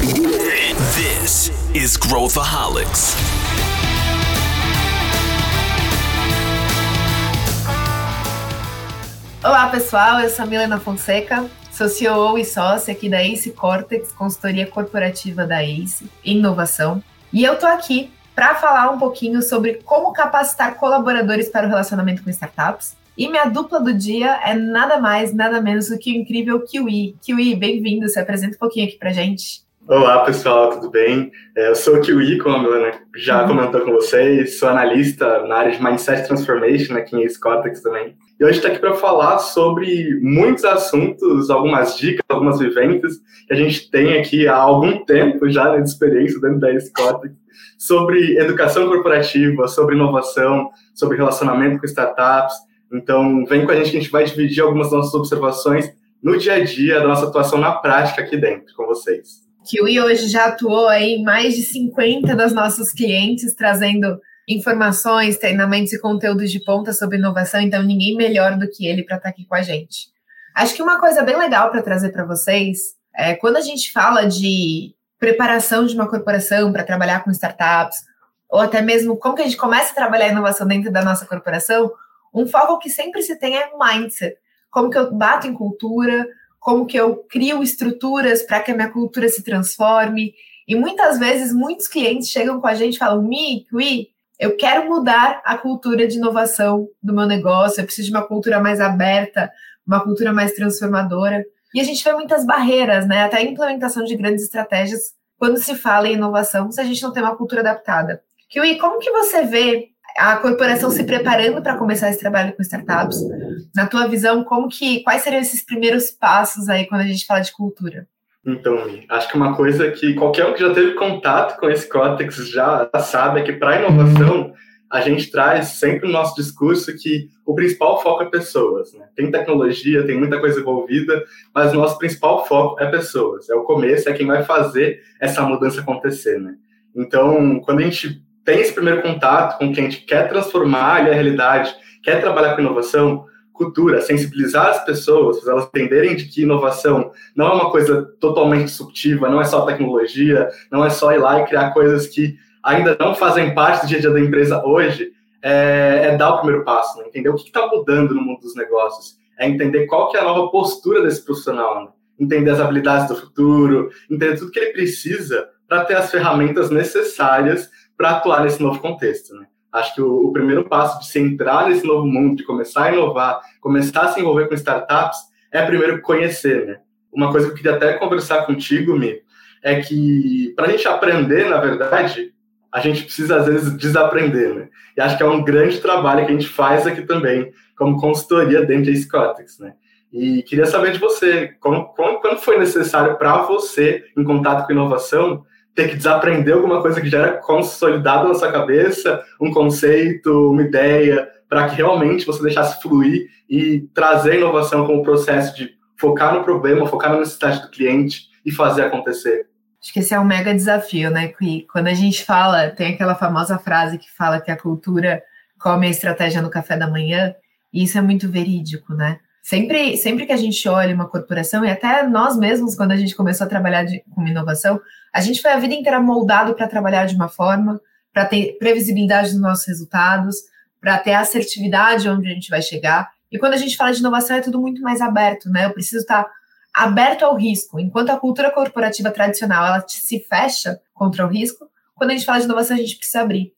This is Growthaholics. Olá pessoal, eu sou a Milena Fonseca, sou CEO e sócia aqui da Ace Cortex, consultoria corporativa da Ace, inovação. E eu tô aqui para falar um pouquinho sobre como capacitar colaboradores para o relacionamento com startups. E minha dupla do dia é nada mais, nada menos do que o incrível Kiwi. Kiwi, bem-vindo, se apresenta um pouquinho aqui pra gente. Olá, pessoal, tudo bem? É, eu sou o Kiwi, como a Milena já uhum. comentou com vocês, sou analista na área de Mindset Transformation aqui em Ace Cortex também. E hoje está aqui para falar sobre muitos assuntos, algumas dicas, algumas vivências que a gente tem aqui há algum tempo já né, de experiência dentro da Scott, sobre educação corporativa, sobre inovação, sobre relacionamento com startups. Então, vem com a gente que a gente vai dividir algumas das nossas observações no dia a dia da nossa atuação na prática aqui dentro com vocês. Kiwi hoje já atuou aí em mais de 50 das nossos clientes, trazendo informações, treinamentos e conteúdos de ponta sobre inovação, então ninguém melhor do que ele para estar tá aqui com a gente. Acho que uma coisa bem legal para trazer para vocês é quando a gente fala de preparação de uma corporação para trabalhar com startups, ou até mesmo como que a gente começa a trabalhar a inovação dentro da nossa corporação, um foco que sempre se tem é mindset. Como que eu bato em cultura, como que eu crio estruturas para que a minha cultura se transforme. E muitas vezes, muitos clientes chegam com a gente e falam, Mi, Cui, eu quero mudar a cultura de inovação do meu negócio, eu preciso de uma cultura mais aberta, uma cultura mais transformadora. E a gente vê muitas barreiras, né? Até a implementação de grandes estratégias quando se fala em inovação, se a gente não tem uma cultura adaptada. Kiwi, como que você vê a corporação se preparando para começar esse trabalho com startups? Na tua visão, como que quais seriam esses primeiros passos aí quando a gente fala de cultura? Então, acho que uma coisa que qualquer um que já teve contato com esse Cortex já sabe é que para inovação a gente traz sempre no nosso discurso que o principal foco é pessoas. Né? Tem tecnologia, tem muita coisa envolvida, mas o nosso principal foco é pessoas. É o começo, é quem vai fazer essa mudança acontecer. Né? Então, quando a gente tem esse primeiro contato com quem a gente quer transformar a realidade, quer trabalhar com inovação, cultura, sensibilizar as pessoas, elas entenderem de que inovação não é uma coisa totalmente disruptiva, não é só tecnologia, não é só ir lá e criar coisas que ainda não fazem parte do dia a dia da empresa hoje, é, é dar o primeiro passo, né? entender o que está mudando no mundo dos negócios, é entender qual que é a nova postura desse profissional, né? entender as habilidades do futuro, entender tudo que ele precisa para ter as ferramentas necessárias para atuar nesse novo contexto. Né? Acho que o, o, primeiro passo de se entrar nesse novo mundo, de começar a inovar, começar a se envolver com startups, é primeiro conhecer, né? Uma coisa que eu queria até conversar contigo, Mi, é que para a gente aprender, na verdade, a gente precisa às vezes desaprender, né? E acho que é um grande trabalho que a gente faz aqui também, como consultoria dentro da Scotex, né? E queria saber de você, como, como quando foi necessário para você, em contato com inovação, ter que desaprender alguma coisa que já era consolidada na sua cabeça, um conceito, uma ideia, para que realmente você deixasse fluir e trazer inovação como processo de focar no problema, focar na necessidade do cliente e fazer acontecer. Acho que esse é um mega desafio, né? Que quando a gente fala, tem aquela famosa frase que fala que a cultura come a estratégia no café da manhã, e isso é muito verídico, né? Sempre, sempre que a gente olha uma corporação, e até nós mesmos, quando a gente começou a trabalhar de, com inovação, a gente foi a vida inteira moldado para trabalhar de uma forma, para ter previsibilidade dos nossos resultados, para ter assertividade onde a gente vai chegar. E quando a gente fala de inovação, é tudo muito mais aberto, né? Eu preciso estar tá aberto ao risco. Enquanto a cultura corporativa tradicional ela se fecha contra o risco, quando a gente fala de inovação, a gente precisa abrir.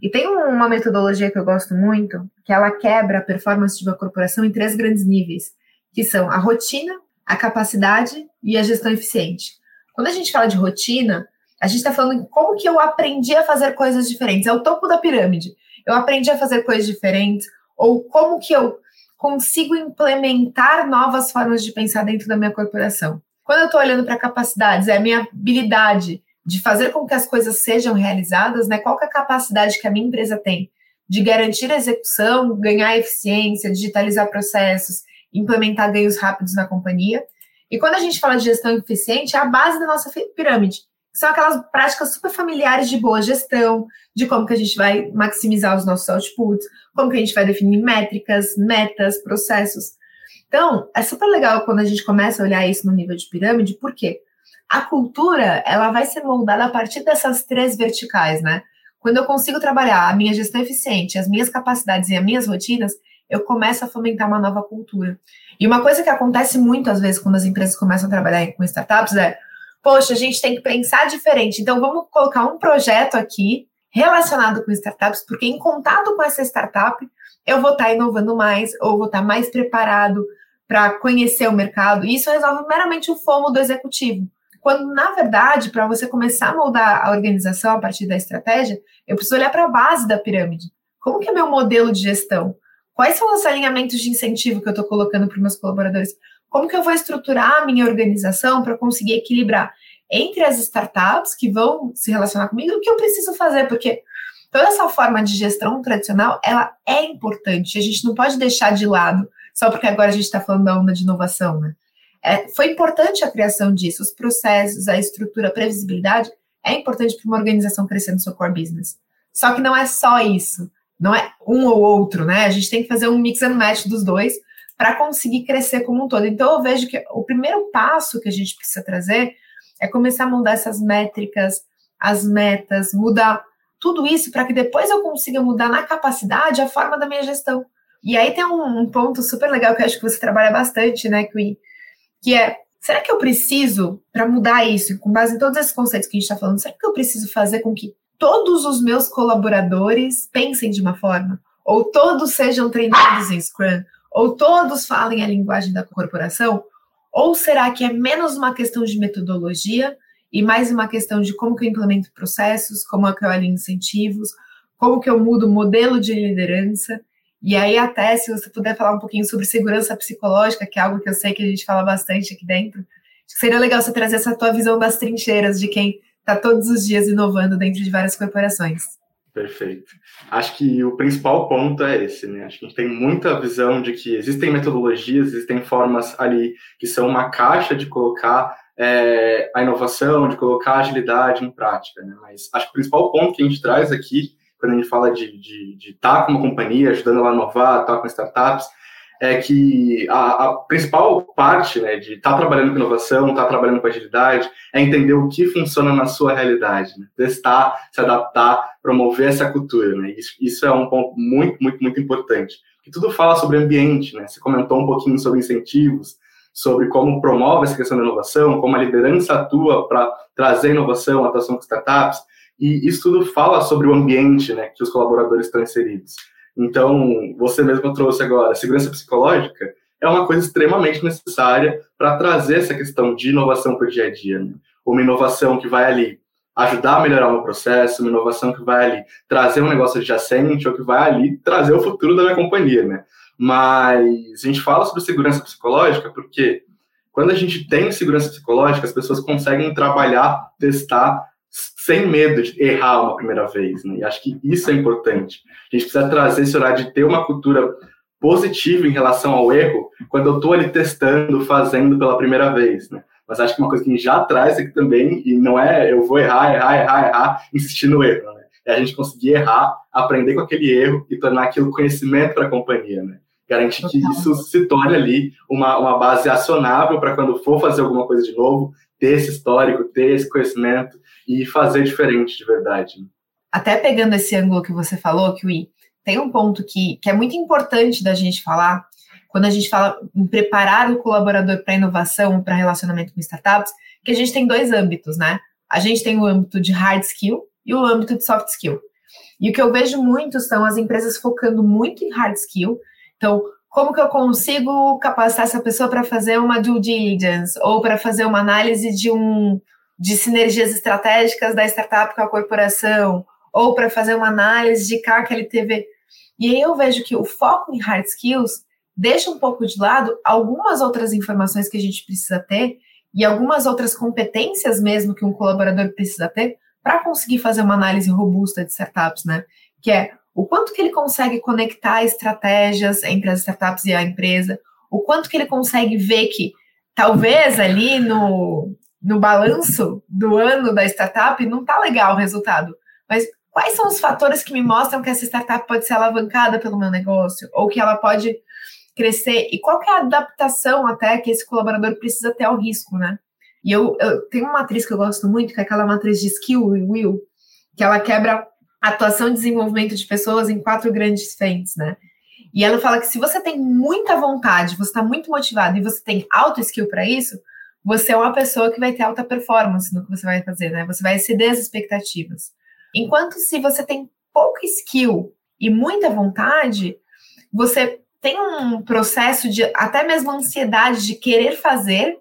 E tem uma metodologia que eu gosto muito, que ela quebra a performance de uma corporação em três grandes níveis, que são a rotina, a capacidade e a gestão eficiente. Quando a gente fala de rotina, a gente está falando como que eu aprendi a fazer coisas diferentes. É o topo da pirâmide. Eu aprendi a fazer coisas diferentes, ou como que eu consigo implementar novas formas de pensar dentro da minha corporação. Quando eu estou olhando para capacidades, é a minha habilidade de fazer com que as coisas sejam realizadas, né? Qual é a capacidade que a minha empresa tem de garantir a execução, ganhar eficiência, digitalizar processos, implementar ganhos rápidos na companhia. E quando a gente fala de gestão eficiente, é a base da nossa pirâmide. São aquelas práticas super familiares de boa gestão, de como que a gente vai maximizar os nossos outputs, como que a gente vai definir métricas, metas, processos. Então, é super legal quando a gente começa a olhar isso no nível de pirâmide, por quê? A cultura, ela vai ser moldada a partir dessas três verticais, né? Quando eu consigo trabalhar a minha gestão eficiente, as minhas capacidades e as minhas rotinas, eu começo a fomentar uma nova cultura. E uma coisa que acontece muito às vezes quando as empresas começam a trabalhar com startups é, poxa, a gente tem que pensar diferente. Então vamos colocar um projeto aqui relacionado com startups, porque em contato com essa startup, eu vou estar inovando mais ou vou estar mais preparado para conhecer o mercado. E isso resolve meramente o fomo do executivo. Quando, na verdade, para você começar a moldar a organização a partir da estratégia, eu preciso olhar para a base da pirâmide. Como que é meu modelo de gestão? Quais são os alinhamentos de incentivo que eu estou colocando para meus colaboradores? Como que eu vou estruturar a minha organização para conseguir equilibrar entre as startups que vão se relacionar comigo e o que eu preciso fazer? Porque toda essa forma de gestão tradicional, ela é importante. A gente não pode deixar de lado só porque agora a gente está falando da onda de inovação, né? É, foi importante a criação disso, os processos, a estrutura, a previsibilidade, é importante para uma organização crescer no seu core business. Só que não é só isso, não é um ou outro, né? A gente tem que fazer um mix and match dos dois para conseguir crescer como um todo. Então eu vejo que o primeiro passo que a gente precisa trazer é começar a mudar essas métricas, as metas, mudar tudo isso para que depois eu consiga mudar na capacidade a forma da minha gestão. E aí tem um, um ponto super legal que eu acho que você trabalha bastante, né, que que é será que eu preciso, para mudar isso, com base em todos esses conceitos que a gente está falando, será que eu preciso fazer com que todos os meus colaboradores pensem de uma forma? Ou todos sejam treinados em Scrum? Ou todos falem a linguagem da corporação? Ou será que é menos uma questão de metodologia e mais uma questão de como que eu implemento processos, como é que eu alinho incentivos, como que eu mudo o modelo de liderança e aí, até se você puder falar um pouquinho sobre segurança psicológica, que é algo que eu sei que a gente fala bastante aqui dentro, seria legal você trazer essa tua visão das trincheiras de quem está todos os dias inovando dentro de várias corporações. Perfeito. Acho que o principal ponto é esse, né? Acho que a gente tem muita visão de que existem metodologias, existem formas ali que são uma caixa de colocar é, a inovação, de colocar a agilidade em prática, né? Mas acho que o principal ponto que a gente traz aqui quando a gente fala de estar de, de tá com uma companhia, ajudando ela a inovar, estar tá com startups, é que a, a principal parte né, de estar tá trabalhando com inovação, estar trabalhando com agilidade, é entender o que funciona na sua realidade, né? testar, se adaptar, promover essa cultura. Né? Isso, isso é um ponto muito, muito, muito importante. Que tudo fala sobre ambiente, né? Você comentou um pouquinho sobre incentivos, sobre como promove essa questão da inovação, como a liderança atua para trazer inovação, atuação com startups, e isso tudo fala sobre o ambiente né, que os colaboradores estão inseridos. Então, você mesmo trouxe agora, segurança psicológica é uma coisa extremamente necessária para trazer essa questão de inovação para o dia a dia. Né? Uma inovação que vai ali ajudar a melhorar o processo, uma inovação que vai ali trazer um negócio adjacente ou que vai ali trazer o futuro da minha companhia, né? Mas a gente fala sobre segurança psicológica porque quando a gente tem segurança psicológica, as pessoas conseguem trabalhar, testar sem medo de errar uma primeira vez, né? E acho que isso é importante. A gente precisa trazer esse horário de ter uma cultura positiva em relação ao erro quando eu estou ali testando, fazendo pela primeira vez, né? Mas acho que uma coisa que a gente já traz aqui também, e não é eu vou errar, errar, errar, errar, insistir no erro, né? É a gente conseguir errar, aprender com aquele erro e tornar aquilo conhecimento para a companhia, né? Garantir que isso se torne ali uma, uma base acionável para quando for fazer alguma coisa de novo, ter esse histórico, ter esse conhecimento e fazer diferente de verdade. Até pegando esse ângulo que você falou, Kiwi, tem um ponto que, que é muito importante da gente falar, quando a gente fala em preparar o colaborador para inovação, para relacionamento com startups, que a gente tem dois âmbitos, né? A gente tem o âmbito de hard skill e o âmbito de soft skill. E o que eu vejo muito são as empresas focando muito em hard skill. Então, como que eu consigo capacitar essa pessoa para fazer uma due diligence ou para fazer uma análise de um de sinergias estratégicas da startup com a corporação ou para fazer uma análise de CAC teve. E aí eu vejo que o foco em hard skills deixa um pouco de lado algumas outras informações que a gente precisa ter e algumas outras competências mesmo que um colaborador precisa ter para conseguir fazer uma análise robusta de startups, né? Que é o quanto que ele consegue conectar estratégias entre as startups e a empresa, o quanto que ele consegue ver que talvez ali no, no balanço do ano da startup não está legal o resultado, mas quais são os fatores que me mostram que essa startup pode ser alavancada pelo meu negócio ou que ela pode crescer e qual é a adaptação até que esse colaborador precisa ter ao risco, né? E eu, eu tenho uma matriz que eu gosto muito, que é aquela matriz de skill e will, que ela quebra atuação e desenvolvimento de pessoas em quatro grandes frentes, né? E ela fala que se você tem muita vontade, você está muito motivado e você tem alto skill para isso, você é uma pessoa que vai ter alta performance no que você vai fazer, né? Você vai exceder as expectativas. Enquanto se você tem pouco skill e muita vontade, você tem um processo de até mesmo ansiedade de querer fazer,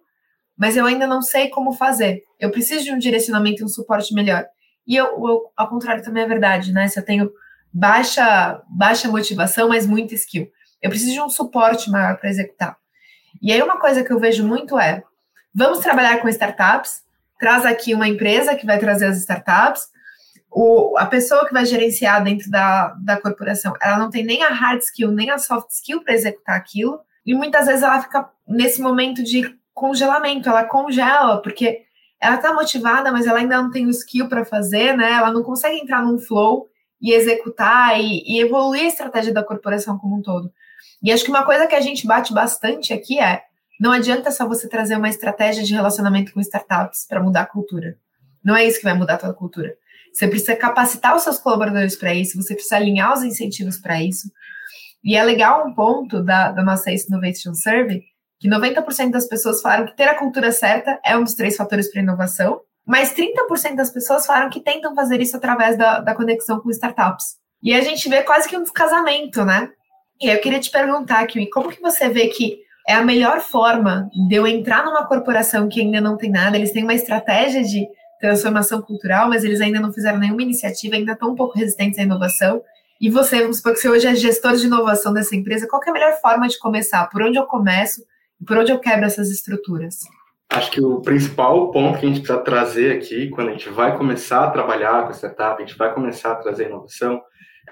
mas eu ainda não sei como fazer. Eu preciso de um direcionamento e um suporte melhor. E eu, eu, ao contrário também é verdade, né? Se eu tenho baixa, baixa motivação, mas muita skill, eu preciso de um suporte maior para executar. E aí uma coisa que eu vejo muito é, vamos trabalhar com startups, traz aqui uma empresa que vai trazer as startups, o, a pessoa que vai gerenciar dentro da, da corporação, ela não tem nem a hard skill, nem a soft skill para executar aquilo, e muitas vezes ela fica nesse momento de congelamento, ela congela, porque ela está motivada, mas ela ainda não tem o skill para fazer, né? Ela não consegue entrar num flow e executar e, e, evoluir a estratégia da corporação como um todo. E acho que uma coisa que a gente bate bastante aqui é: não adianta só você trazer uma estratégia de relacionamento com startups para mudar a cultura. Não é isso que vai mudar a tua cultura. Você precisa capacitar os seus colaboradores para isso, você precisa alinhar os incentivos para isso. E é legal um ponto da, da nossa Ace Innovation Survey, que 90% das pessoas falaram que ter a cultura certa é um dos três fatores para inovação, mas 30% das pessoas falaram que tentam fazer isso através da, da conexão com startups. E a gente vê quase que um descasamento, né? E eu queria te perguntar, Kiwi, como que você vê que é a melhor forma de eu entrar numa corporação que ainda não tem nada, eles têm uma estratégia de transformação cultural, mas eles ainda não fizeram nenhuma iniciativa, ainda estão um pouco resistentes à inovação. E você, vamos supor que você hoje é gestor de inovação dessa empresa, qual é a melhor forma de começar? Por onde eu começo? Por onde eu quebro essas estruturas? Acho que o principal ponto que a gente precisa trazer aqui, quando a gente vai começar a trabalhar com startup, a gente vai começar a trazer inovação,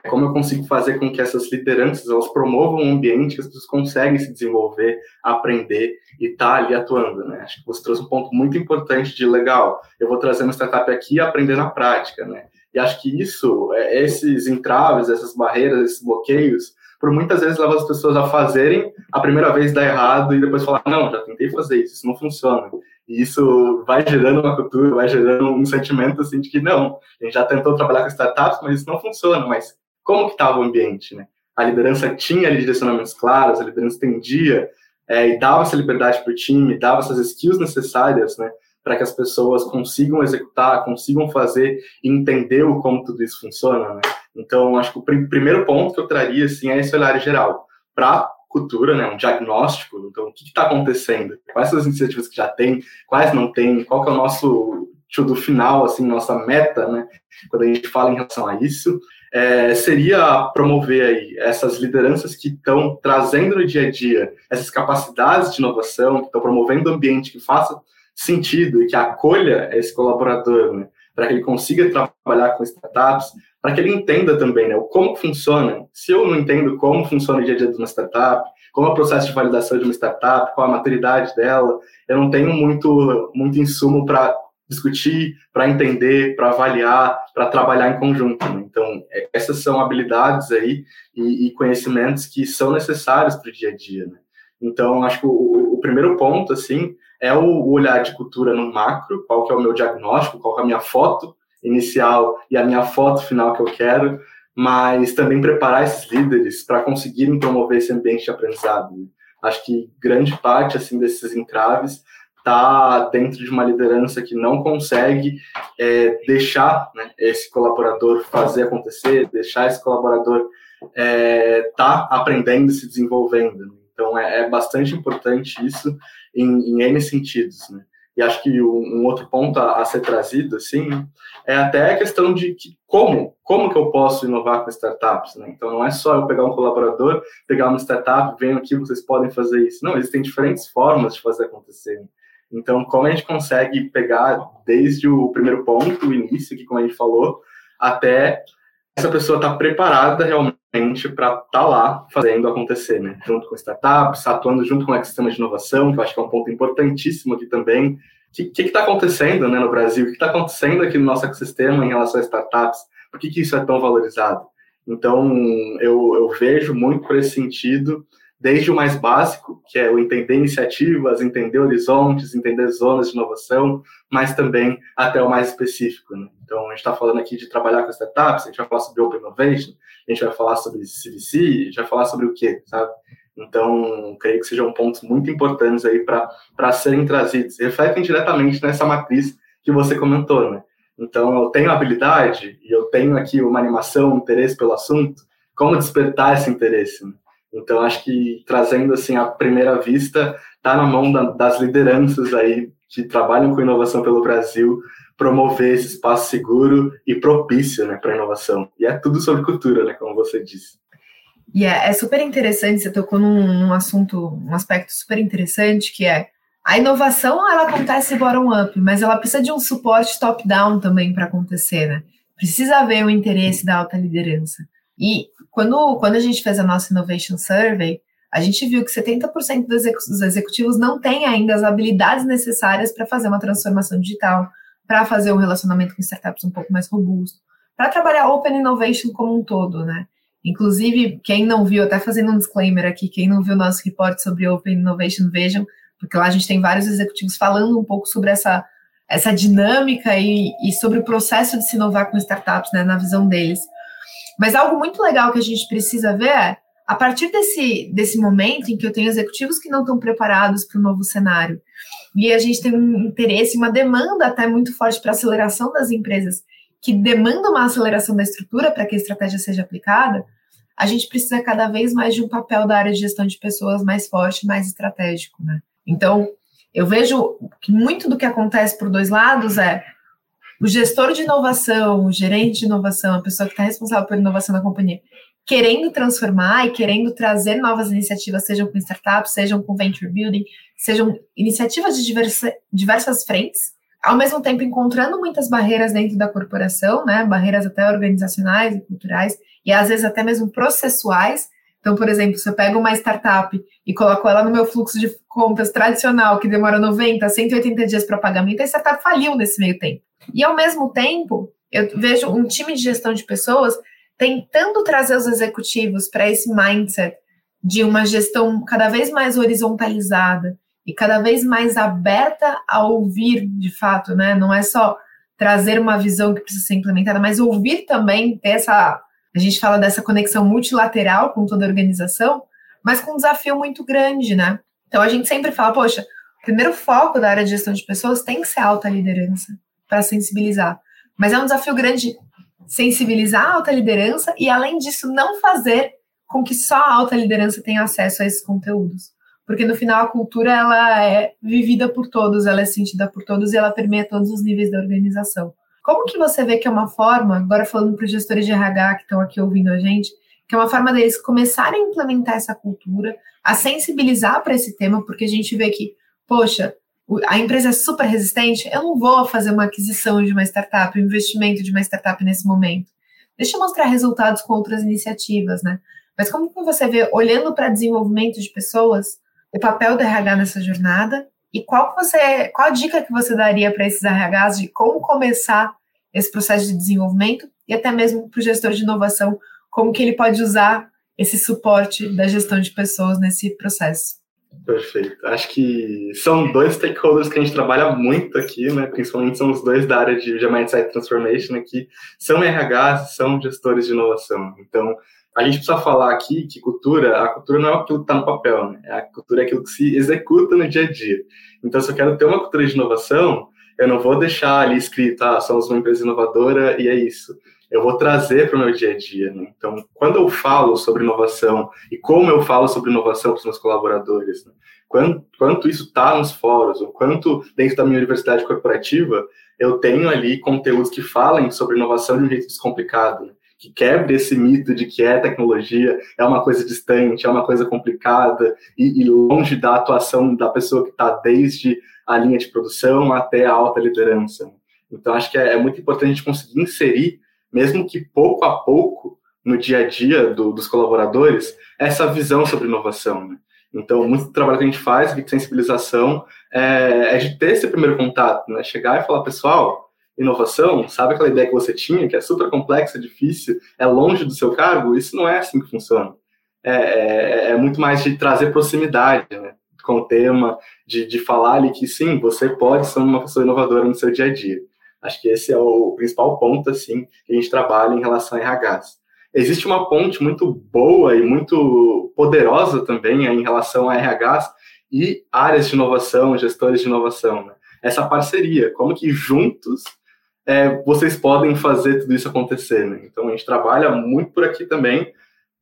como eu consigo fazer com que essas lideranças elas promovam um ambiente que as pessoas conseguem se desenvolver, aprender e estar tá ali atuando. Né? Acho que você trouxe um ponto muito importante de legal. Eu vou trazer uma startup aqui e aprender na prática. Né? E acho que isso, é, esses entraves, essas barreiras, esses bloqueios, por muitas vezes leva as pessoas a fazerem, a primeira vez dar errado e depois falar, não, já tentei fazer isso, isso não funciona. E isso vai gerando uma cultura, vai gerando um sentimento assim de que não, a gente já tentou trabalhar com startups, mas isso não funciona, mas como que estava o ambiente, né? A liderança tinha ali direcionamentos claros, a liderança tendia é, e dava essa liberdade para o time, dava essas skills necessárias, né, para que as pessoas consigam executar, consigam fazer e entender como tudo isso funciona, né? Então, acho que o pr primeiro ponto que eu traria, assim, é esse olhar geral. Para cultura, né, um diagnóstico, então, o que está acontecendo? Quais são as iniciativas que já tem? Quais não tem? Qual que é o nosso do final, assim, nossa meta, né, quando a gente fala em relação a isso, é, seria promover aí essas lideranças que estão trazendo no dia a dia essas capacidades de inovação, que estão promovendo um ambiente que faça sentido e que acolha esse colaborador, né, para que ele consiga trabalhar com startups, para que ele entenda também né, como funciona. Se eu não entendo como funciona o dia a dia de uma startup, como é o processo de validação de uma startup, qual a maturidade dela, eu não tenho muito, muito insumo para discutir, para entender, para avaliar, para trabalhar em conjunto. Né? Então, é, essas são habilidades aí e, e conhecimentos que são necessários para o dia a dia. Né? Então, acho que o, o, primeiro ponto, assim, é o olhar de cultura no macro, qual que é o meu diagnóstico, qual é a minha foto inicial e a minha foto final que eu quero, mas também preparar esses líderes para conseguirem promover esse ambiente de aprendizado. Né? Acho que grande parte assim desses entraves está dentro de uma liderança que não consegue é, deixar né, esse colaborador fazer acontecer, deixar esse colaborador estar é, tá aprendendo se desenvolvendo. Né? Então, é, é, bastante importante isso em, em N sentidos. Né? E acho que um, um outro ponto a, a, ser trazido, assim, é até a questão de que, como, como que eu posso inovar com startups, né? Então, não é só eu pegar um colaborador, pegar uma startup, venham aqui, vocês podem fazer isso. Não, existem diferentes formas de fazer acontecer. Então, como a gente consegue pegar desde o primeiro ponto, o início, que como a gente falou, até essa pessoa estar tá preparada realmente para estar tá lá fazendo acontecer, né? Junto com startups, atuando junto com o ecossistema de inovação, que eu acho que é um ponto importantíssimo aqui também. O que está acontecendo né, no Brasil? O que está acontecendo aqui no nosso ecossistema em relação a startups? Por que, que isso é tão valorizado? Então, eu, eu vejo muito por esse sentido desde o mais básico, que é o entender iniciativas, entender horizontes, entender zonas de inovação, mas também até o mais específico. Né? Então, a gente está falando aqui de trabalhar com startups, a gente vai falar sobre Open Innovation, a gente vai falar sobre CVC, a gente vai falar sobre o quê, sabe? Então, creio que sejam pontos muito importantes aí para serem trazidos. Refletem diretamente nessa matriz que você comentou, né? Então, eu tenho habilidade e eu tenho aqui uma animação, um interesse pelo assunto, como despertar esse interesse? Né? Então, acho que trazendo assim a primeira vista, está na mão da, das lideranças aí que trabalham com inovação pelo Brasil, promover esse espaço seguro e propício né, para a inovação. E é tudo sobre cultura, né, como você disse. E é, é super interessante, você tocou num, num, assunto, um aspecto super interessante, que é a inovação, ela acontece bottom-up, mas ela precisa de um suporte top-down também para acontecer, né? Precisa haver o interesse da alta liderança. E quando, quando a gente fez a nossa Innovation Survey, a gente viu que 70% dos executivos não têm ainda as habilidades necessárias para fazer uma transformação digital, para fazer um relacionamento com startups um pouco mais robusto, para trabalhar Open Innovation como um todo, né? Inclusive, quem não viu, até fazendo um disclaimer aqui, quem não viu nosso report sobre Open Innovation, vejam, porque lá a gente tem vários executivos falando um pouco sobre essa, essa dinâmica e, e sobre o processo de se inovar com startups, né, na visão deles. Mas algo muito legal que a gente precisa ver é, a partir desse, desse momento em que eu tenho executivos que não estão preparados para o novo cenário, e a gente tem um interesse, uma demanda até muito forte para aceleração das empresas, que demanda uma aceleração da estrutura para que a estratégia seja aplicada, a gente precisa cada vez mais de um papel da área de gestão de pessoas mais forte, mais estratégico, né? Então, eu vejo que muito do que acontece por dois lados é o gestor de inovação, o gerente de inovação, a pessoa que está responsável por inovação na companhia, querendo transformar e querendo trazer novas iniciativas, sejam com startups, sejam com venture building, sejam iniciativas de diversa, diversas frentes, ao mesmo tempo encontrando muitas barreiras dentro da corporação, né, barreiras até organizacionais e culturais, e às vezes até mesmo processuais. Então, por exemplo, se eu pego uma startup e coloco ela no meu fluxo de contas tradicional, que demora 90, 180 dias para pagamento, a startup faliu nesse meio tempo. E ao mesmo tempo, eu vejo um time de gestão de pessoas tentando trazer os executivos para esse mindset de uma gestão cada vez mais horizontalizada e cada vez mais aberta a ouvir de fato, né? Não é só trazer uma visão que precisa ser implementada, mas ouvir também, ter essa. A gente fala dessa conexão multilateral com toda a organização, mas com um desafio muito grande, né? Então a gente sempre fala, poxa, o primeiro foco da área de gestão de pessoas tem que ser alta liderança para sensibilizar. Mas é um desafio grande sensibilizar a alta liderança e, além disso, não fazer com que só a alta liderança tenha acesso a esses conteúdos. Porque no final a cultura ela é vivida por todos, ela é sentida por todos e ela permeia todos os níveis da organização. Como que você vê que é uma forma, agora falando para os gestores de RH que estão aqui ouvindo a gente, que é uma forma deles começarem a implementar essa cultura, a sensibilizar para esse tema, porque a gente vê que, poxa, a empresa é super resistente, eu não vou fazer uma aquisição de uma startup, um investimento de uma startup nesse momento. Deixa eu mostrar resultados com outras iniciativas, né? Mas como você vê, olhando para desenvolvimento de pessoas, o papel do RH nessa jornada e qual, você, qual a dica que você daria para esses RHs de como começar esse processo de desenvolvimento e até mesmo para o gestor de inovação, como que ele pode usar esse suporte da gestão de pessoas nesse processo? Perfeito. Acho que são dois stakeholders que a gente trabalha muito aqui, né? Principalmente são os dois da área de, de Mindset Transformation aqui, são RHs, são gestores de inovação. Então, a gente precisa falar aqui que cultura, a cultura não é aquilo que está no papel, né? A cultura é aquilo que se executa no dia a dia. Então, se eu quero ter uma cultura de inovação, eu não vou deixar ali escrito, ah, somos uma empresa inovadora e é isso eu vou trazer para o meu dia a dia. Né? Então, quando eu falo sobre inovação e como eu falo sobre inovação para os meus colaboradores, né? quanto, quanto isso está nos fóruns, o quanto dentro da minha universidade corporativa eu tenho ali conteúdos que falem sobre inovação de um jeito descomplicado, né? que quebre esse mito de que é tecnologia, é uma coisa distante, é uma coisa complicada e, e longe da atuação da pessoa que está desde a linha de produção até a alta liderança. Né? Então, acho que é, é muito importante a gente conseguir inserir mesmo que pouco a pouco, no dia a dia do, dos colaboradores, essa visão sobre inovação. Né? Então, muito do trabalho que a gente faz de sensibilização é, é, de ter esse primeiro contato, né? chegar e falar, pessoal, inovação, sabe aquela ideia que você tinha, que é super complexa, difícil, é longe do seu cargo? Isso não é assim que funciona. é, é, é muito mais de trazer proximidade, né? Com o tema, de, de falar ali que sim, você pode ser uma pessoa inovadora no seu dia a dia. Acho que esse é o principal ponto, assim, que a gente trabalha em relação a RHs. Existe uma ponte muito boa e muito poderosa também em relação a RHs e áreas de inovação, gestores de inovação. Né? Essa parceria, como que juntos é, vocês podem fazer tudo isso acontecer. Né? Então, a gente trabalha muito por aqui também,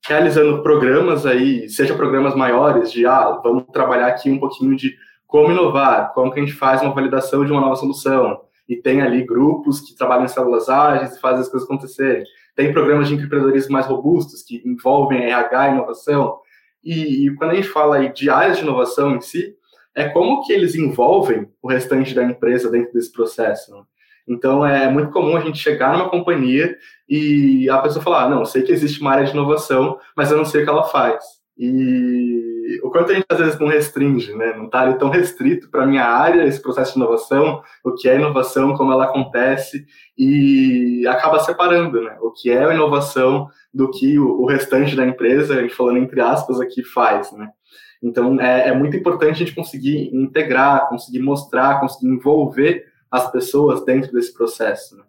realizando programas aí, seja programas maiores de, ah, vamos trabalhar aqui um pouquinho de como inovar, como que a gente faz uma validação de uma nova solução, e tem ali grupos que trabalham em células ágeis e fazem as coisas acontecerem. Tem programas de empreendedorismo mais robustos que envolvem RH inovação. E, e, quando a gente fala aí de áreas de inovação em si, é como que eles envolvem o restante da empresa dentro desse processo. Né? Então, é muito comum a gente chegar numa companhia e a pessoa falar, ah, não, sei que existe uma área de inovação, mas eu não sei o que ela faz. E o quanto a gente às vezes não restringe, né? Não está ali tão restrito para minha área, esse processo de inovação, o que é inovação, como ela acontece, e acaba separando, né? O que é inovação do que o, restante da empresa, a gente falando entre aspas aqui, faz, né? Então, é, é muito importante a gente conseguir integrar, conseguir mostrar, conseguir envolver as pessoas dentro desse processo. Né?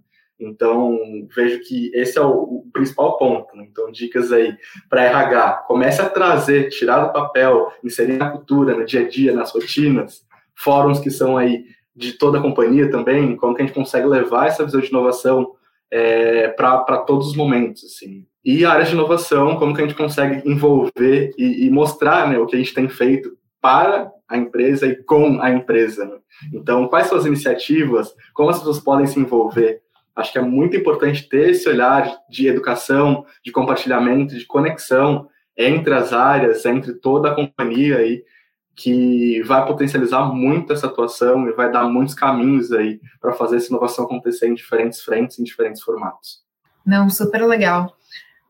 Então, vejo que esse é o, o principal ponto. Né? Então, dicas aí para RH. Comece a trazer, tirar do papel, inserir na cultura, no dia a dia, nas rotinas, fóruns que são aí de toda a companhia também, como que a gente consegue levar essa visão de inovação é, para todos os momentos, assim. E áreas de inovação, como que a gente consegue envolver e, e mostrar né, o que a gente tem feito para a empresa e com a empresa. Né? Então, quais são as iniciativas? Como as pessoas podem se envolver? Acho que é muito importante ter esse olhar de educação, de compartilhamento, de conexão entre as áreas, entre toda a companhia aí, que vai potencializar muito essa atuação e vai dar muitos caminhos aí para fazer essa inovação acontecer em diferentes frentes, em diferentes formatos. Não, super legal.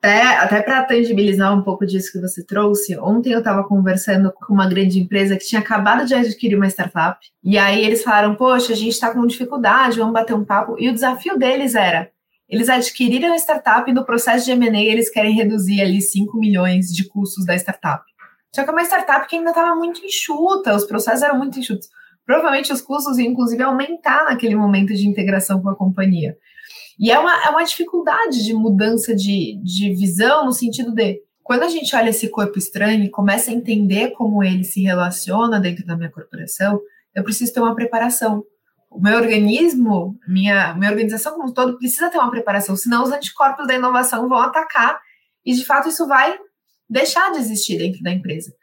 Até, até para tangibilizar um pouco disso que você trouxe, ontem eu estava conversando com uma grande empresa que tinha acabado de adquirir uma startup, e aí eles falaram: Poxa, a gente está com dificuldade, vamos bater um papo. E o desafio deles era: eles adquiriram a startup e no processo de MA eles querem reduzir ali 5 milhões de custos da startup. Só que é uma startup que ainda estava muito enxuta, os processos eram muito enxutos. Provavelmente os custos inclusive, aumentar naquele momento de integração com a companhia. E é uma, é uma dificuldade de mudança de, de visão, no sentido de quando a gente olha esse corpo estranho e começa a entender como ele se relaciona dentro da minha corporação, eu preciso ter uma preparação. O meu organismo, minha, minha organização como um todo, precisa ter uma preparação, senão os anticorpos da inovação vão atacar e, de fato, isso vai deixar de existir dentro da empresa.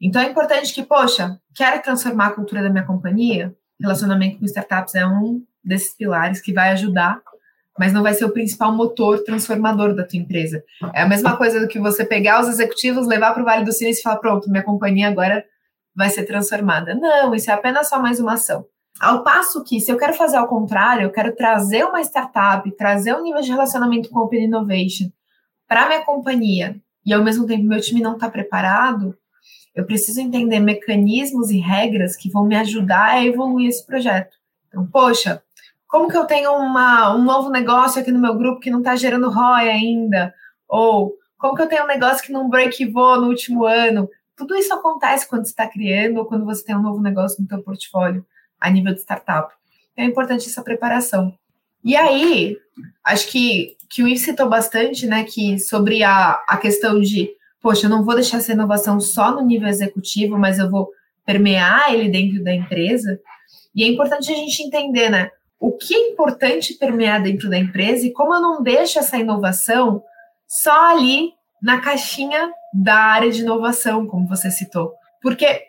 Então, é importante que, poxa, quero transformar a cultura da minha companhia, relacionamento com startups é um desses pilares que vai ajudar mas não vai ser o principal motor transformador da tua empresa. É a mesma coisa do que você pegar os executivos, levar para o Vale do Silício e falar, pronto, minha companhia agora vai ser transformada. Não, isso é apenas só mais uma ação. Ao passo que, se eu quero fazer ao contrário, eu quero trazer uma startup, trazer um nível de relacionamento com Open Innovation para minha companhia, e ao mesmo tempo meu time não está preparado, eu preciso entender mecanismos e regras que vão me ajudar a evoluir esse projeto. Então, poxa, como que eu tenho uma, um novo negócio aqui no meu grupo que não está gerando ROI ainda? Ou como que eu tenho um negócio que não breakivou no último ano? Tudo isso acontece quando você está criando ou quando você tem um novo negócio no seu portfólio a nível de startup. Então é importante essa preparação. E aí, acho que, que o Yves citou bastante, né, que sobre a, a questão de, poxa, eu não vou deixar essa inovação só no nível executivo, mas eu vou permear ele dentro da empresa. E é importante a gente entender, né, o que é importante permear dentro da empresa e como eu não deixo essa inovação só ali na caixinha da área de inovação, como você citou. Porque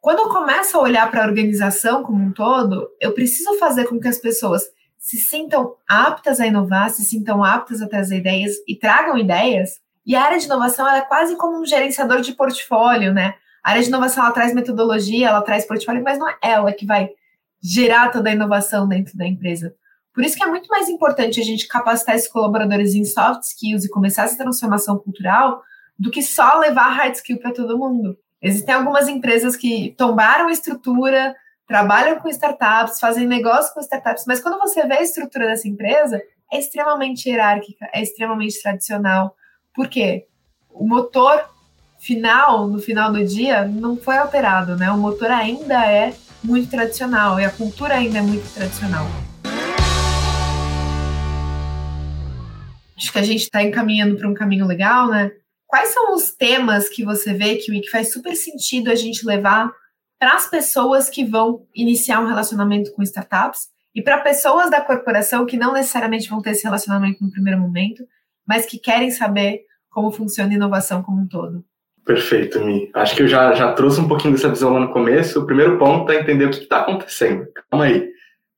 quando eu começo a olhar para a organização como um todo, eu preciso fazer com que as pessoas se sintam aptas a inovar, se sintam aptas a trazer ideias e tragam ideias. E a área de inovação é quase como um gerenciador de portfólio, né? A área de inovação ela traz metodologia, ela traz portfólio, mas não é ela que vai gerar toda a inovação dentro da empresa. Por isso que é muito mais importante a gente capacitar esses colaboradores em soft skills e começar essa transformação cultural do que só levar hard skill para todo mundo. Existem algumas empresas que tombaram a estrutura, trabalham com startups, fazem negócio com startups, mas quando você vê a estrutura dessa empresa, é extremamente hierárquica, é extremamente tradicional. Por quê? O motor final, no final do dia, não foi alterado, né? O motor ainda é muito tradicional e a cultura ainda é muito tradicional. Acho que a gente está encaminhando para um caminho legal, né? Quais são os temas que você vê que, faz super sentido a gente levar para as pessoas que vão iniciar um relacionamento com startups e para pessoas da corporação que não necessariamente vão ter esse relacionamento no primeiro momento, mas que querem saber como funciona a inovação como um todo? Perfeito, Mi. Acho que eu já, já trouxe um pouquinho dessa visão lá no começo. O primeiro ponto é entender o que está acontecendo. Calma aí.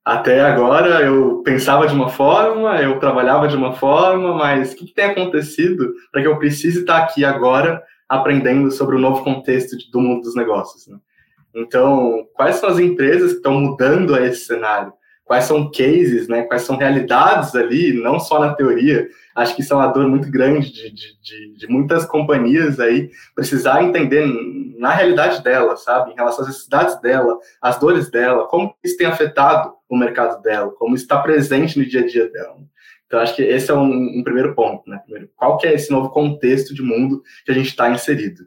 Até agora eu pensava de uma forma, eu trabalhava de uma forma, mas o que, que tem acontecido para que eu precise estar aqui agora aprendendo sobre o novo contexto do mundo dos negócios? Né? Então, quais são as empresas que estão mudando esse cenário? Quais são cases, né? quais são realidades ali, não só na teoria, acho que isso é uma dor muito grande de, de, de, de muitas companhias aí precisar entender na realidade dela, sabe, em relação às necessidades dela, as dores dela, como isso tem afetado o mercado dela, como está presente no dia a dia dela. Então, acho que esse é um, um primeiro ponto, né? Primeiro, qual que é esse novo contexto de mundo que a gente está inserido?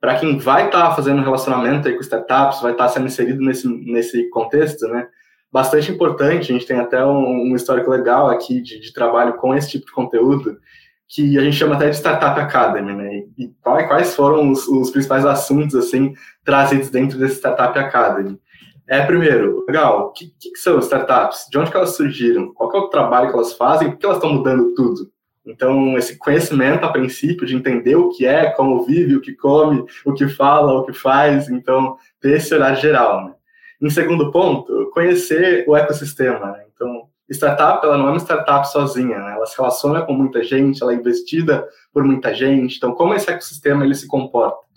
Para quem vai estar tá fazendo relacionamento aí com startups, vai estar tá sendo inserido nesse, nesse contexto, né? Bastante importante. A gente tem até um, um histórico legal aqui de, de, trabalho com esse tipo de conteúdo, que a gente chama até de Startup Academy, né? E quais foram os, os principais assuntos, assim, trazidos dentro desse Startup Academy? É, primeiro, legal, o que, que, são startups? De onde elas surgiram? Qual é o trabalho que elas fazem? Por que elas estão mudando tudo? Então, esse conhecimento, a princípio, de entender o que é, como vive, o que come, o que fala, o que faz, então, ter esse horário geral, né? Em segundo ponto, conhecer o ecossistema. Né? Então, startup, ela não é uma startup sozinha, né? ela se relaciona com muita gente, ela é investida por muita gente. Então, como esse ecossistema ele se comporta?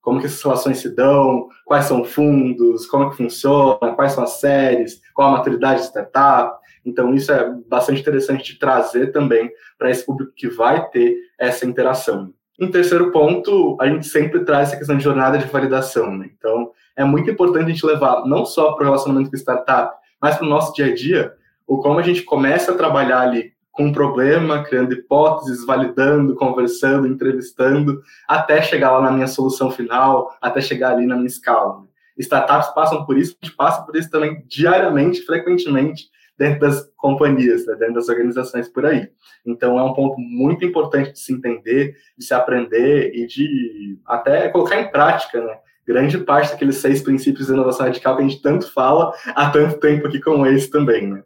Como que essas relações se dão? Quais são fundos? Como que funciona? Quais são as séries? Qual a maturidade de startup? Então, isso é bastante interessante de trazer também para esse público que vai ter essa interação. Em terceiro ponto, a gente sempre traz essa questão de jornada de validação. Né? Então, é muito importante a gente levar não só para o relacionamento com startup, mas para o nosso dia a dia, o como a gente começa a trabalhar ali com um problema, criando hipóteses, validando, conversando, entrevistando, até chegar lá na minha solução final, até chegar ali na minha escala. Startups passam por isso, a gente passa por isso também diariamente, frequentemente, dentro das companhias, né, dentro das organizações por aí. Então, é um ponto muito importante de se entender, de se aprender e de até colocar em prática, né? Grande parte daqueles seis princípios de inovação radical que a gente tanto fala há tanto tempo aqui como esse também, né?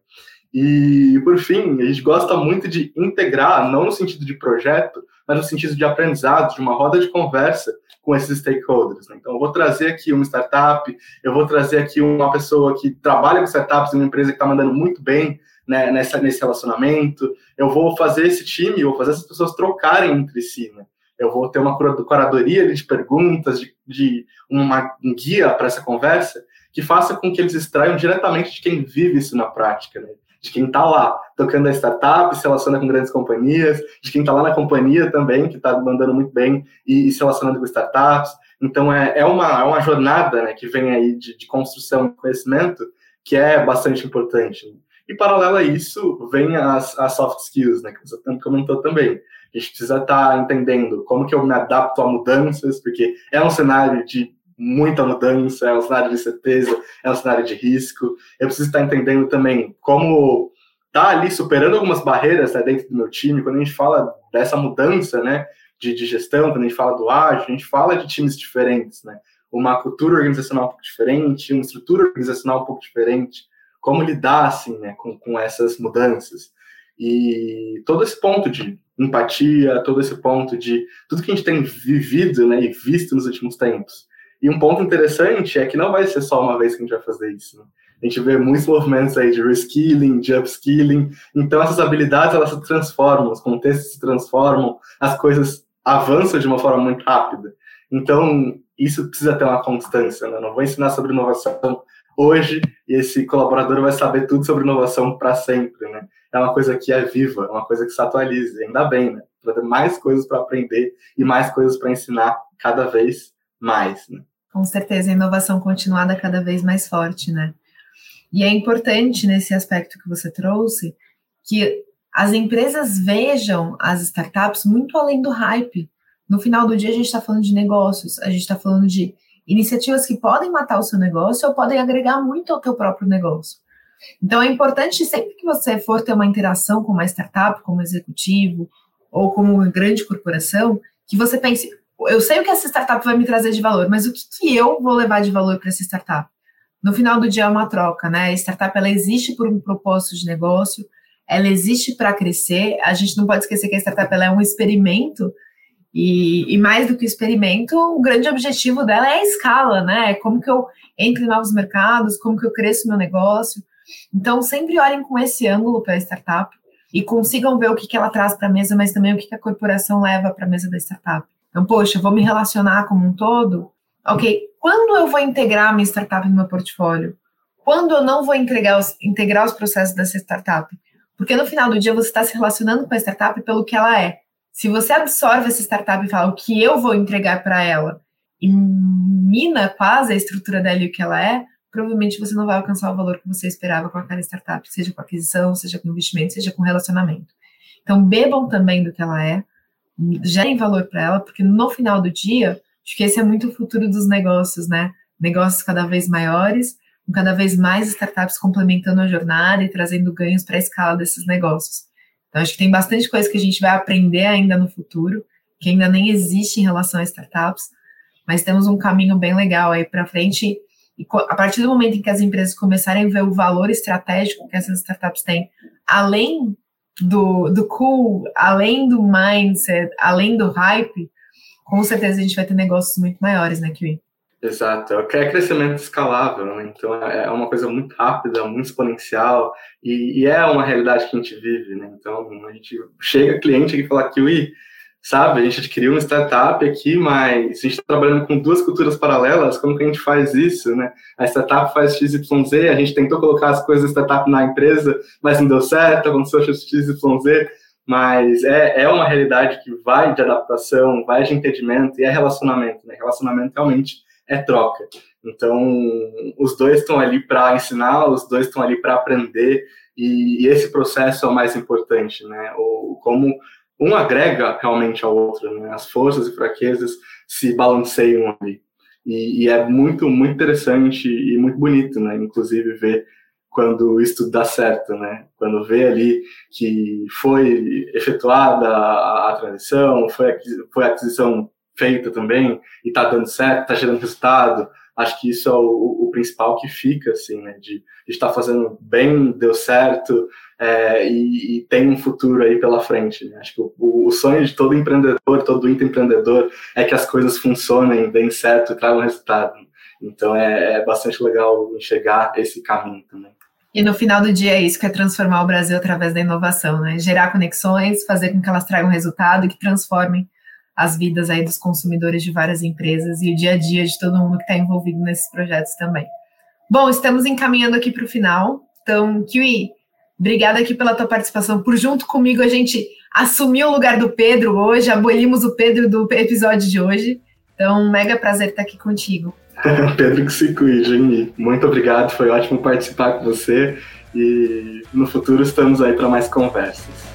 E, por fim, a gente gosta muito de integrar, não no sentido de projeto, mas no sentido de aprendizado, de uma roda de conversa com esses stakeholders. Né? Então, eu vou trazer aqui uma startup, eu vou trazer aqui uma pessoa que trabalha com startups uma empresa que está mandando muito bem né, nessa, nesse relacionamento, eu vou fazer esse time, eu vou fazer essas pessoas trocarem entre si, né? Eu vou ter uma curadoria de perguntas, de, de uma, um guia para essa conversa, que faça com que eles extraiam diretamente de quem vive isso na prática, né? de quem está lá tocando a startup, se relaciona com grandes companhias, de quem está lá na companhia também, que está mandando muito bem e, e, se relacionando com startups. Então, é, é, uma, é uma jornada né, que vem aí de, de construção de conhecimento que é bastante importante. E, paralelo a isso, vem as, as soft skills, né, que você comentou também. A gente precisa estar tá entendendo como que eu me adapto a mudanças, porque é um cenário de muita mudança, é um cenário de certeza, é um cenário de risco. Eu preciso estar entendendo também como tá ali superando algumas barreiras né, dentro do meu time. Quando a gente fala dessa mudança, né, de, de, gestão, quando a gente fala do ágil, a gente fala de times diferentes, né? Uma cultura organizacional um pouco diferente, uma estrutura organizacional um pouco diferente. Como lidar, assim, né, com, com essas mudanças. E todo esse ponto de empatia, todo esse ponto de tudo que a gente tem vivido né, e visto nos últimos tempos. E um ponto interessante é que não vai ser só uma vez que a gente vai fazer isso. Né? A gente vê muitos movimentos aí de reskilling, de upskilling. Então, essas habilidades elas se transformam, os contextos se transformam, as coisas avançam de uma forma muito rápida. Então, isso precisa ter uma constância. Né? Não vou ensinar sobre inovação hoje e esse colaborador vai saber tudo sobre inovação para sempre. É uma coisa que é viva, é uma coisa que se atualiza, ainda bem, né? Para ter mais coisas para aprender e mais coisas para ensinar cada vez mais, né? Com certeza, a inovação continuada cada vez mais forte, né? E é importante nesse aspecto que você trouxe que as empresas vejam as startups muito além do hype, No final do dia, a gente está falando de negócios, a gente está falando de iniciativas que podem matar o seu negócio ou podem agregar muito ao teu próprio negócio. Então, é importante, sempre que você for ter uma interação com uma startup, como executivo, ou como uma grande corporação, que você pense, eu sei o que essa startup vai me trazer de valor, mas o que, que eu vou levar de valor para essa startup? No final do dia é uma troca, né? A startup ela existe por um propósito de negócio, ela existe para crescer. A gente não pode esquecer que a startup ela é um experimento e, e, mais do que experimento, o grande objetivo dela é a escala, né? É como que eu entro em novos mercados, como que eu cresço meu negócio. Então, sempre olhem com esse ângulo para a startup e consigam ver o que, que ela traz para a mesa, mas também o que, que a corporação leva para a mesa da startup. Então, poxa, eu vou me relacionar como um todo. Ok, quando eu vou integrar a minha startup no meu portfólio? Quando eu não vou integrar os, integrar os processos dessa startup? Porque no final do dia você está se relacionando com a startup pelo que ela é. Se você absorve essa startup e fala o que eu vou entregar para ela e mina quase a estrutura dela e o que ela é, provavelmente você não vai alcançar o valor que você esperava com aquela startup, seja com aquisição, seja com investimento, seja com relacionamento. Então, bebam também do que ela é, gerem valor para ela, porque no final do dia, acho que esse é muito o futuro dos negócios, né? Negócios cada vez maiores, com cada vez mais startups complementando a jornada e trazendo ganhos para a escala desses negócios. Então, acho que tem bastante coisa que a gente vai aprender ainda no futuro, que ainda nem existe em relação a startups, mas temos um caminho bem legal aí para frente. E a partir do momento em que as empresas começarem a ver o valor estratégico que essas startups têm, além do, do cool, além do mindset, além do hype, com certeza a gente vai ter negócios muito maiores, né, Kiwi? Exato, é, crescimento escalável, né? então é, é uma coisa muito rápida, muito exponencial e, e, é uma realidade que a gente vive, né? Então a gente chega cliente e fala que sabe, a gente adquiriu uma startup aqui, mas a gente está trabalhando com duas culturas paralelas, como que a gente faz isso, né? A startup faz XYZ, a gente tentou colocar as coisas da startup na empresa, mas não deu certo, aconteceu XYZ, mas é, é uma realidade que vai de adaptação, vai de entendimento e é relacionamento, né? Relacionamento realmente é troca. Então, os dois estão ali para ensinar, os dois estão ali para aprender, e, e, esse processo é o mais importante, né? O, como um agrega realmente ao outro, né? As forças e fraquezas se balanceiam ali. E, e, é muito, muito interessante e muito bonito, né? Inclusive, ver quando isso dá certo, né? Quando vê ali que foi efetuada a, a transição, foi, foi a aquisição feita também e está dando certo, está gerando resultado. Acho que isso é o, o principal que fica, assim, né? De, estar fazendo bem, deu certo é, e, e, tem um futuro aí pela frente. Né? Acho que o, o, sonho de todo empreendedor, todo empreendedor é que as coisas funcionem, deem certo e tragam resultado. Então é, é bastante legal enxergar esse caminho também. E no final do dia é isso que é transformar o Brasil através da inovação, né? Gerar conexões, fazer com que elas tragam resultado e que transformem as vidas aí dos consumidores de várias empresas e o dia a dia de todo mundo que está envolvido nesses projetos também. Bom, estamos encaminhando aqui para o final. Então, Kiwi, obrigada aqui pela tua participação. Por junto comigo, a gente assumiu o lugar do Pedro hoje, abolimos o Pedro do episódio de hoje. Então, mega prazer estar aqui contigo. Pedro que se cuide, Muito obrigado, foi ótimo participar com você e no futuro estamos aí para mais conversas.